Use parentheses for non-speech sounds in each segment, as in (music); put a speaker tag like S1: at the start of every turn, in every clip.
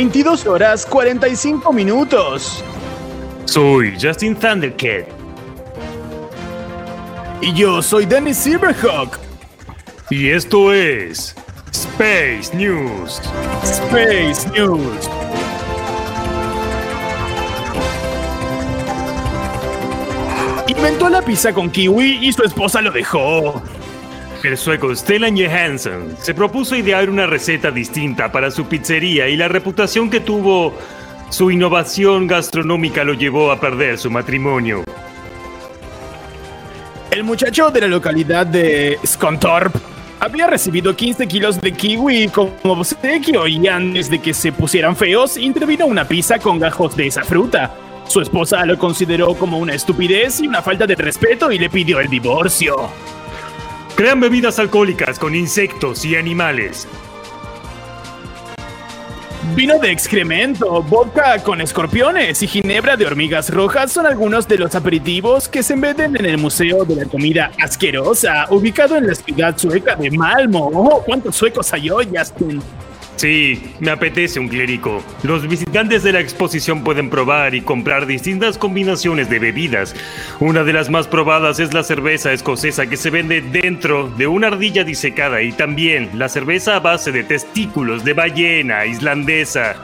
S1: 22 horas 45 minutos.
S2: Soy Justin Thundercat.
S1: Y yo soy Dennis Silverhawk.
S2: Y esto es Space News.
S1: Space News. Inventó la pizza con kiwi y su esposa lo dejó.
S2: El sueco Stellan Johansson se propuso idear una receta distinta para su pizzería y la reputación que tuvo su innovación gastronómica lo llevó a perder su matrimonio.
S1: El muchacho de la localidad de Skontorp había recibido 15 kilos de kiwi como obsequio y antes de que se pusieran feos intervino una pizza con gajos de esa fruta. Su esposa lo consideró como una estupidez y una falta de respeto y le pidió el divorcio.
S2: Crean bebidas alcohólicas con insectos y animales.
S1: Vino de excremento, vodka con escorpiones y ginebra de hormigas rojas son algunos de los aperitivos que se venden en el Museo de la Comida Asquerosa, ubicado en la ciudad sueca de Malmo. ¡Oh, cuántos suecos hay hoy, Justin!
S2: Sí, me apetece un clérico. Los visitantes de la exposición pueden probar y comprar distintas combinaciones de bebidas. Una de las más probadas es la cerveza escocesa que se vende dentro de una ardilla disecada y también la cerveza a base de testículos de ballena islandesa.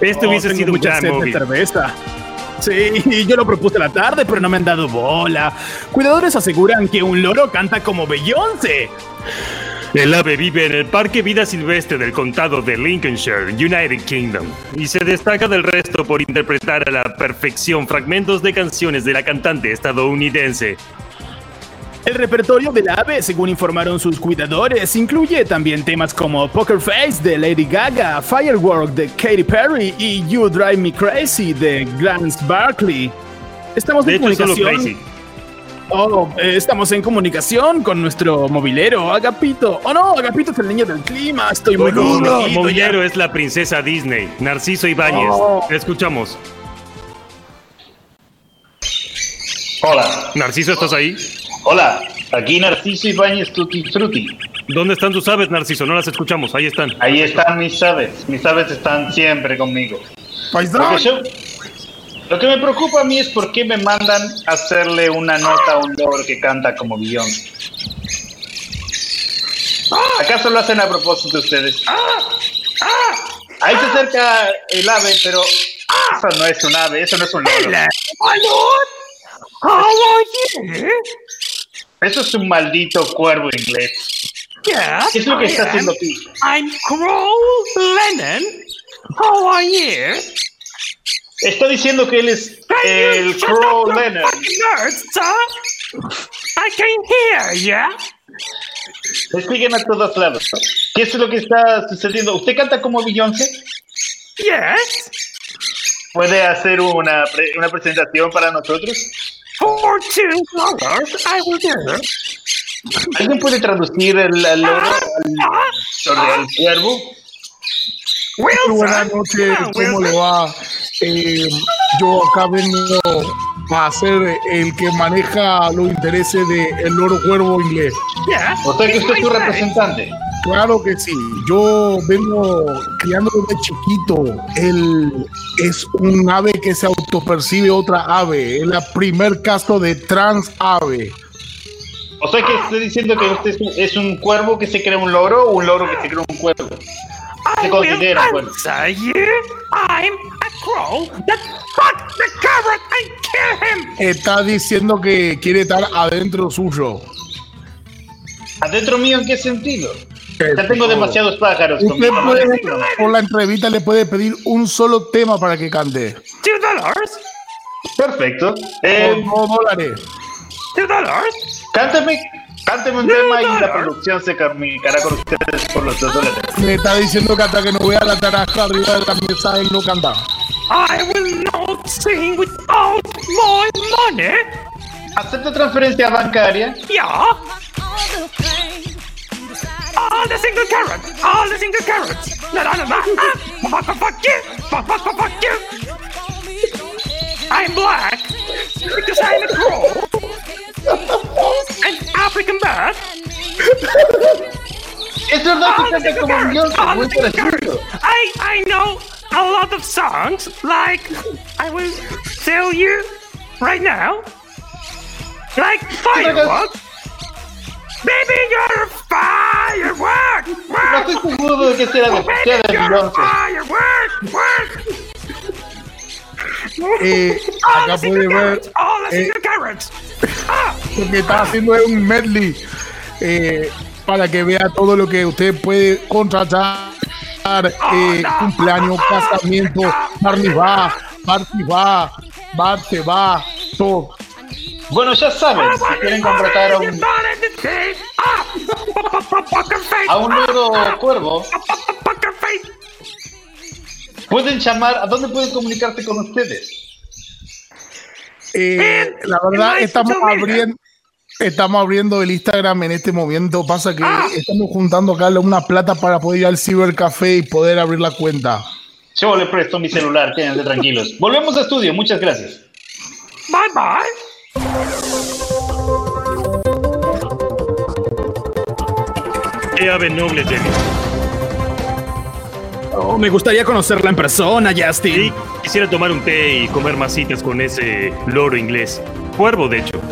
S2: Esto
S1: Oh,
S2: hubiese
S1: tengo
S2: sido un
S1: mucha sed de cerveza. Sí, yo lo propuse a la tarde, pero no me han dado bola. Cuidadores aseguran que un loro canta como Beyoncé.
S2: El ave vive en el Parque Vida Silvestre del condado de Lincolnshire, United Kingdom, y se destaca del resto por interpretar a la perfección fragmentos de canciones de la cantante estadounidense.
S1: El repertorio del ave, según informaron sus cuidadores, incluye también temas como Poker Face de Lady Gaga, Firework de Katy Perry y You Drive Me Crazy de Grant Barkley. Estamos
S2: De
S1: en
S2: hecho, solo
S1: comunicación.
S2: Crazy.
S1: Oh, eh, estamos en comunicación con nuestro movilero, Agapito. Oh no, Agapito es el niño del clima. Estoy muy confundido ya.
S2: Mobiliario es la princesa Disney, Narciso Ibáñez.
S1: Oh.
S2: Te escuchamos.
S3: Hola,
S2: Narciso, ¿estás ahí?
S3: hola, aquí Narciso Ibáñez Tutti Frutti.
S2: ¿Dónde están tus aves, Narciso? No las escuchamos. Ahí están.
S3: Ahí están mis aves, mis aves están siempre conmigo. Lo
S4: Paisán,
S3: que, yo- lo que me preocupa a mí es por qué me mandan a hacerle una nota a un loro que canta como Beyoncé. ¿Acaso lo hacen a propósito ustedes? Ahí se acerca el ave, pero eso no es un ave, eso no es un loro. Eso es un maldito cuervo inglés. ¿Qué es lo que está haciendo aquí?
S5: I'm Crow Lennon. How are you?
S3: Está diciendo que él es el Crow Leonard.
S5: I can hear ya.
S3: Me siguen a todos lados. ¿Qué es lo que está sucediendo? ¿Usted canta como Beyoncé?
S5: Yes.
S3: ¿Puede hacer una, pre- una presentación para nosotros?
S5: For two dollars, I will do it.
S3: ¿Alguien puede traducir el, al loro al, sobre el cuervo?
S4: Buenas noches,
S5: Ah,
S4: ¿cómo le va? Eh, yo acá vengo a ser el que maneja los intereses del loro cuervo inglés.
S5: Yeah.
S3: ¿O sea que usted es
S5: say.
S3: representante?
S4: Claro que sí, yo vengo criándolo de chiquito. Él es un ave que se autopercibe otra ave. Es la primer caso de trans ave.
S3: O sea que estoy diciendo que usted es un, es un cuervo que se cree un loro o un loro que se cree un cuervo.
S5: I
S3: Se considera,
S5: will
S3: bueno.
S5: answer you. I'm a crow that fucked the carrot and kill him.
S4: Está diciendo que quiere estar adentro suyo.
S3: ¿Adentro mío en qué sentido? Ya tengo demasiados pájaros
S4: Usted
S3: conmigo.
S4: puede, por la entrevista le puede pedir un solo tema para que cante.
S5: Two dollars.
S3: Perfecto. Eh,
S4: dólares.
S5: Two dollars.
S3: cántame, cántame un tema y la producción se comunicará con ustedes por los dos dólares.
S4: Me está diciendo que hasta que no vea la tarasca arriba de la mesa él no canta.
S5: I will not sing without my money.
S3: ¿Acepta transferencia bancaria?
S5: Yeah. All the single carrots. All the single carrots. La la la la. ah, Fuck fuck fuck you. Fuck fuck fuck fuck you. I'm black because I'm a crow.
S3: Canta como
S5: carrots.
S3: Beyoncé,
S5: All
S3: muy
S5: the
S3: parecido.
S5: I I know a lot of songs. Like I will tell you right now. Like fireworks. Baby, you're a firework.
S3: No
S5: Work.
S3: estoy seguro de que sea de, sea
S5: Baby,
S3: de
S5: you're a
S3: Beyoncé.
S5: firework. Work.
S4: Eh,
S5: All
S4: acá
S5: the single
S4: puede ver
S5: carrots. All the
S4: eh,
S5: single carrots. Ah.
S4: lo que está haciendo es un medley eh, para que vea todo lo que usted puede contratar. eh, cumpleaños, casamiento, party va, party va, todo.
S3: Bueno, ya saben, si quieren contratar a un, a un loro cuervo, pueden llamar. ¿A dónde pueden comunicarse con ustedes?
S4: Eh, la verdad, estamos abriendo. Estamos abriendo el Instagram en este momento. Pasa que estamos juntando acá una plata para poder ir al cibercafé y poder abrir la cuenta.
S3: Yo le presto mi celular, quédense tranquilos. Volvemos a estudio, muchas gracias.
S5: Bye bye.
S2: Qué ave noble, Jenny.
S1: Oh, me gustaría conocerla en persona, Justin.
S2: quisiera tomar un té y comer masitas con ese loro inglés. Cuervo, de hecho.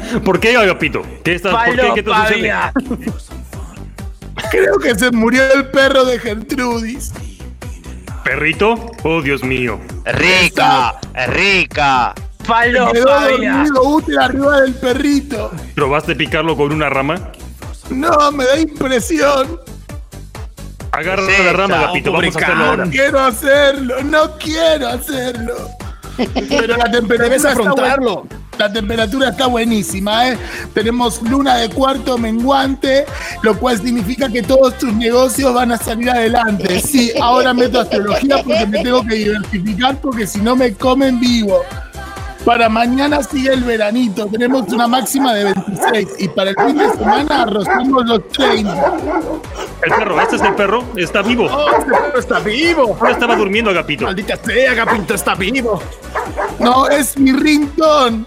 S2: (laughs) ¿Por qué, Agapito? ¿Qué estás? ¿Por qué? ¿Qué te sucede? (laughs)
S4: Creo que se murió el perro de Gertrudis.
S2: ¿Perrito? Oh, Dios mío.
S6: Rica, rica.
S4: Quedó dormido útil arriba del perrito.
S2: ¿Probaste picarlo con una rama?
S4: No, me da impresión.
S2: Agarra
S6: Sí,
S2: la rama, Agapito. Vamos a hacerlo ahora.
S4: Quiero hacerlo, no quiero hacerlo. (laughs) Pero la temperatura
S1: Debes
S4: está
S1: afrontarlo.
S4: buena. La temperatura está buenísima, ¿eh? Tenemos luna de cuarto menguante, lo cual significa que todos tus negocios van a salir adelante. Sí, ahora meto astrología porque me tengo que diversificar porque si no me comen vivo. Para mañana sigue el veranito, tenemos una máxima de 26 y para el fin de semana rozamos los 30.
S2: El perro, este es el perro. Está vivo.
S1: ¡Oh, este perro está vivo!
S2: Ahora estaba durmiendo, Agapito.
S1: ¡Maldita sea, Agapito está vivo!
S4: No, es mi ringtone,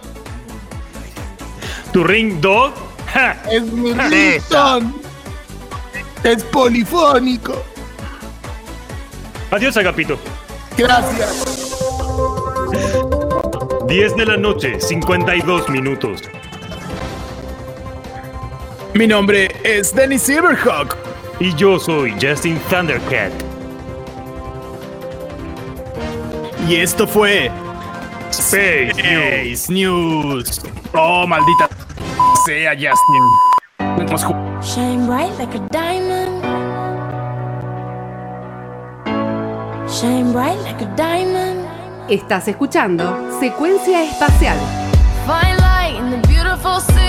S2: ¿Tu ring dog? ¡Ja!
S4: es mi ringtone. Es polifónico.
S2: Adiós, Agapito.
S4: Gracias.
S2: 10 de la noche, 52 minutos.
S1: Mi nombre es Dennis Silverhawk.
S2: Y yo soy Justin Thundercat.
S1: Y esto fue
S2: Space News.
S1: Ace News. Oh, maldita sea, Justin.
S7: Shine bright like a diamond. Shine bright like a diamond.
S8: Estás escuchando Secuencia Espacial.
S7: Fine light in the beautiful city.